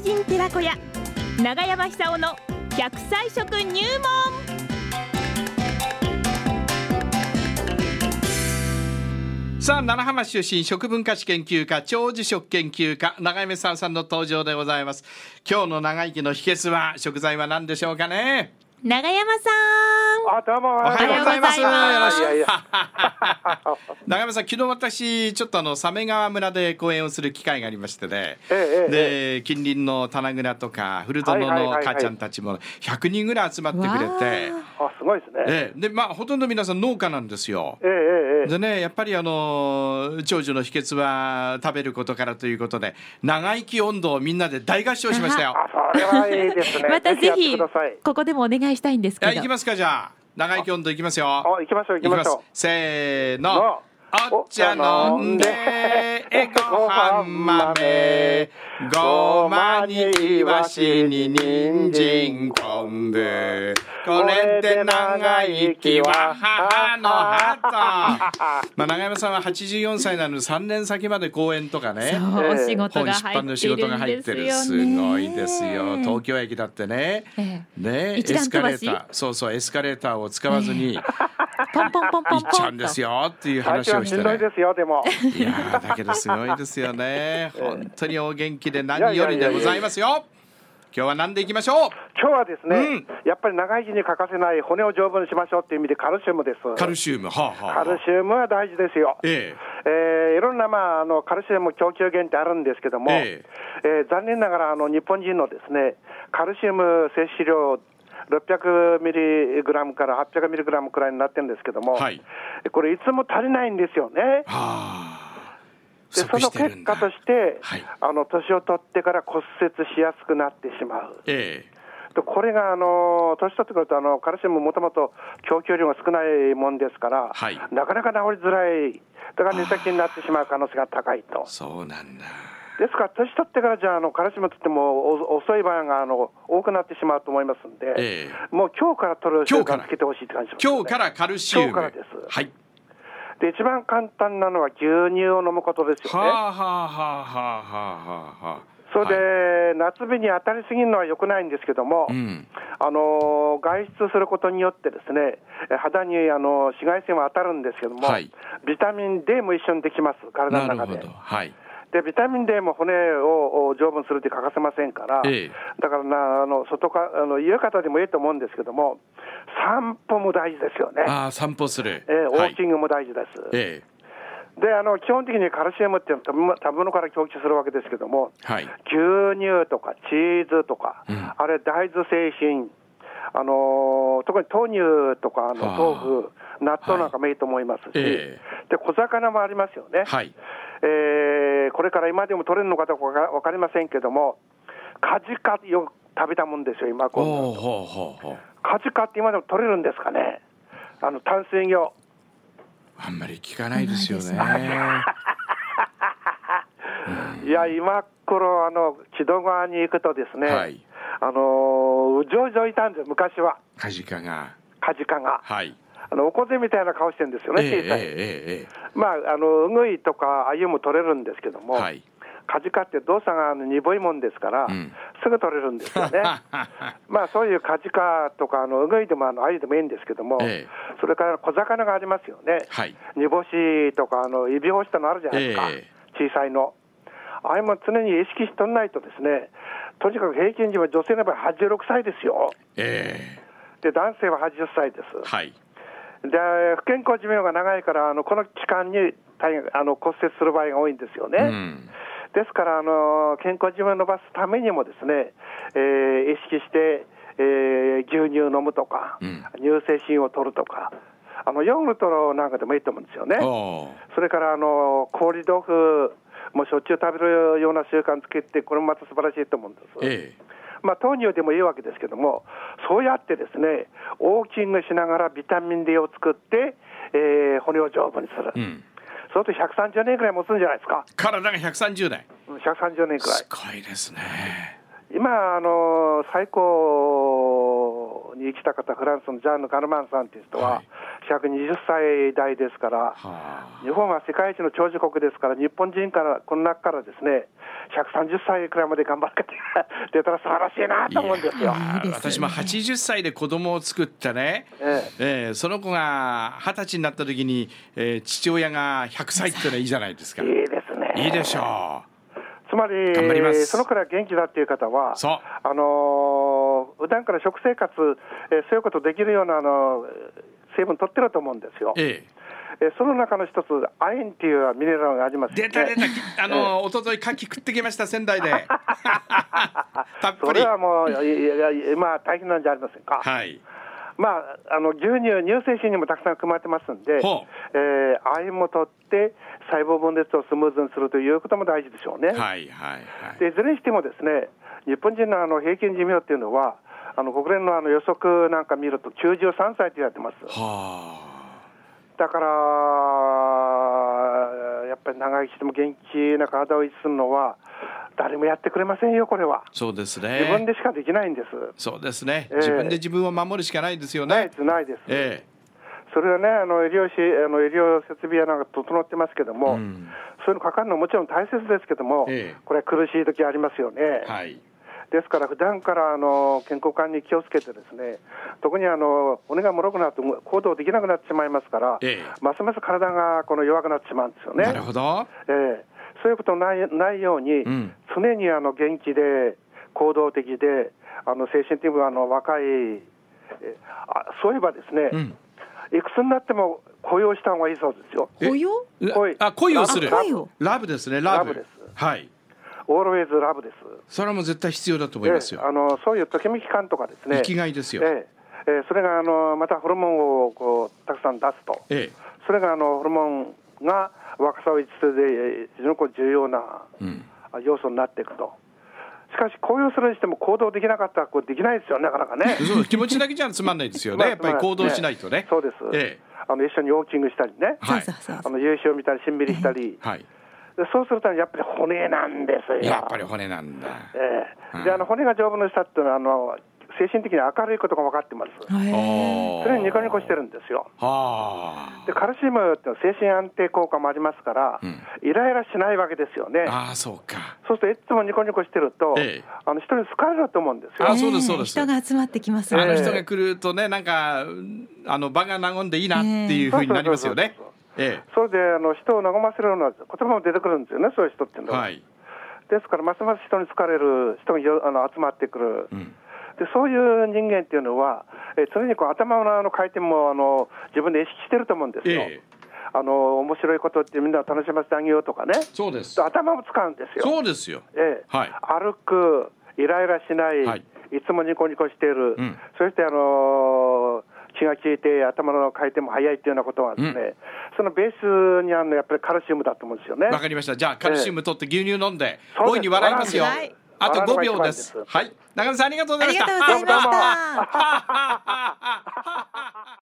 人寺子屋長山久夫の百歳食入門。さあ奈良浜出身食文化史研究家長寿食研究家長山さんさんの登場でございます。今日の長生きの秘訣は食材は何でしょうかね？長山さんあ、どうも。おはようございます。長山さん、昨日私、ちょっとあの、鮫川村で講演をする機会がありましてね。ええで、近隣の棚倉とか、古殿の母ちゃんたちも100人ぐらい集まってくれて。あ、すごいですね。ええ、で、まあ、ほとんど皆さん農家なんですよ。ええええでね、やっぱりあの長寿の秘訣は食べることからということで長生き温度をみんなで大合唱しましたよ。あ、それはいいですね。またぜひ。ここでもお願いしたいんですけどいきますかじゃあ長生き温度いきますよ。あ、行きましょう、行きましょう。せーのの。お茶飲んでえごはん豆ごまにいわしに人参昆布これで長生きは母の鳩 まあ長山さんは84歳なので3年先まで公演とかね。お仕事が本出版の仕入って事がるんですよ。入ってるねすごいですよ東京駅だってね。えねエスカレーター。そうそうエスカレーターを使わずにポンポンポンポン行っちゃうんですよっていう最話をして初はしんどいねですよ、でも。いやーだけどすごいですよね。本当にお元気で何よりでございますよ。今日は何でいきましょう？今日はですね、うん。やっぱり長生きに欠かせない骨を丈夫にしましょうっていう意味でカルシウムです。カルシウムはあはあ。カルシウムは大事ですよ。ええ。ーいろんな、まあ、あのカルシウム供給源ってあるんですけども、え。えー残念ながらあの日本人のですねカルシウム摂取量600ミリグラムから800ミリグラムくらいになってるんですけども、はい。これいつも足りないんですよね。はあでその結果として、はい。あの年を取ってから骨折しやすくなってしまう。えとこれがあの年取ってくるとあのカルシウムもともと供給量が少ないもんですから、はい。なかなか治りづらい、だから寝先になってしまう可能性が高いと。え。そうなんだですから、年取ってからじゃあ、あのカルシウムとってもお遅い場合があの多くなってしまうと思いますんで、えもう今日から取る習今日から。慣つけてほしいって感じします、ね、今日からカルシウム今日からです。はい。で一番簡単なのは牛乳を飲むことですよね。はあはあはあはあはあはあ。それで、はい。夏日に当たりすぎるのは良くないんですけども、うん。あの外出することによって、ですねえ肌にあの紫外線は当たるんですけども、はい。ビタミン D も一緒にできます、体の中で。なるほど。はいでビタミン D も骨をお丈夫にするって欠かせませんから、ええ。だからなあの外かあの家方でもいいと思うんですけども、散歩も大事ですよね、ああ散歩する。えーウォはいーキングも大事です。えであの基本的にカルシウムっていうのは食べ物から供給するわけですけども、えはい。牛乳とかチーズとか、うん。あれ、大豆製品、あのー特に豆乳とかあのはあ。豆腐、納豆なんかもいいと思いますし、え。で小魚もありますよね、はいえーこれから今でも取れるのかどうかわかりませんけども、カジカよく食べたもんですよ、今、今度。ほうカジカって今でも取れるんですかね、あの淡水魚。あんまり聞かないですよね。ないいや、今頃あの木戸川に行くとですね、はい。あのーうじょうじょいたんです、昔は、カジカが。カジカが。はいあのおこぜみたいな顔してるんですよね、ええ小さい。えええまあ、あのウグイとかアユも取れるんですけども、えはいカジカって動作が鈍いもんですから、うんすぐ取れるんですよね。まあそういうカジカとかあのウグイでもあのアユでもいいんですけども、ええそれから小魚がありますよね。はい煮干しとかあの指干したのあるじゃないですか、え小さいの。あれも常に意識しとんないとですね、とにかく平均時は女性の場合86歳ですよ。えで男性は80歳です。えはいで不健康寿命が長いから、あのこの期間にあの骨折する場合が多いんですよね。うんですからあの、健康寿命を伸ばすためにもですね、えー意識して、えー牛乳を飲むとか、うん乳製品を取るとか、あのヨーグルトなんかでもいいと思うんですよね。それからあの氷豆腐もしょっちゅう食べるような習慣つけて、これもまた素晴らしいと思うんです。えまあ、豆乳でもいいわけですけども、そうやってですね、ウォーキングしながらビタミン D を作って、えー骨を丈夫にする。えうんそうすると130年くらい持つんじゃないですか。体が130代うん130年くらいす。ごいですね今、あの最高に生きた方、フランスのジャンヌ・カルマンさんという人は、はい120歳代ですから、はあ日本は世界一の長寿国ですから、日本人から、この中からですね、130歳くらいまで頑張って出たら素晴らしいなと思うんですよ。いい私も80歳で子供を作ってね、ええーその子が二十歳になった時に、えー父親が100歳っていうのはいいじゃないですか。えいいですね。いいでしょつまりそのくらい元気だっていう方は、そうあのー普段から食生活、えーそういうことできるようなあの成分取ってると思うんですよう。。ええーその中の一つ、亜鉛っていうミネラルがありますね。出た出た、きあの一昨日牡蠣食ってきました仙台で。たっぷり。それはもう、いやいやまあ、大変なんじゃありませんか。はい。まあ、あの牛乳、乳製品にもたくさん含まれてますんで、ほえー、亜鉛も取って、細胞分裂をスムーズにするということも大事でしょうね。はいはいはい。でいずれにしてもですね、日本人のあの平均寿命っていうのは、あの国連のあの予測なんか見ると93歳と言われてます。はだから、やっぱり長生きしても元気な体を維持するのは、誰もやってくれませんよ、これは。あ、そうです自分ね。でしかできないんです。そうですね。ええ自分で自分を守るしかないですよねないで。す、ないです。えそれはね、あの医療しあの医療設備やなんか整ってますけどえも、うんそういうのかかるのももちろん大切ですけども、ええこれは苦しい時ありますよね。はい。ですから、普段からあの健康管理に気をつけて、ですね特にあの骨がもろくなって行動できなくなってしまいますから、ええますます体がこの弱くなってしまうんですよね。なるほど。ええそういうことないないように、ん常にあの元気で、行動的で、あの精神的にもあの若い、えあそういえばですね、うん。いくつになっても雇用した方がいいそうですよ。雇用？恋あ、恋をするラブですね。ラブ。ラブですはい。オールウェイズラブです。それはもう絶対必要だと思いますよええ。あのそういうときめき感とかですね。生きがいですよ。ええええそれがあのまたホルモンをこうたくさん出すと、えそれがあのホルモンが若さを維持するで非常にこう重要なえ。うん。あ要素になっていくと。しかし、公用するにしても行動できなかったらこうできないですよ、なかなかね。そう気持ちだけじゃつまんないですよまね。あやっぱり行動しないとね。そうです、ええ。あの一緒にウォーキングしたりね、はいあの夕日を見たり、しんびりしたり、はい。でそうするとやっぱり骨なんですよ。やっぱり骨なんだ。ええうんであの骨が丈夫な人っていうのはあの精神的に明るいことが分かってます。それにニコニコしてるんですよ。はでカルシウムってのは精神安定効果もありますから、うんイライラしないわけですよね。あ。ああ、そうか。そうするといつもニコニコしてると、ええあの人に好かれると思うんですよ。あそうですそうです人が集まってきますあねの人が来るとね、なんか、あの場が和んでいいなっていうふうになりますよねそうそう。えそれであの人を和ませるような言葉も出てくるんですよね、そういう人っていうえ。のは。はい。ですから、ますます人に好かれる、人がよあの集まってくる、うん。でそういう人間っていうのは、え常にこう頭のあの回転もあの自分で意識してると思うんですよ。ええ。あの面白いことってみんなを楽しませてあげようとかね、そうです。頭も使うんですよ。そうですよ。ええはい歩く、イライラしない、はいい、つもニコニコしている、うんそして、あのー気が利いて頭の回転も速いっていうようなことはですね、そのベースにあるのはやっぱりカルシウムだと思うんですよね。わかりました。じゃあ、カルシウム取って牛乳飲んで、大いに笑いますよはい。あと5笑うのが一秒です。はい。中野さん、ありがとうございました。ありがとうございました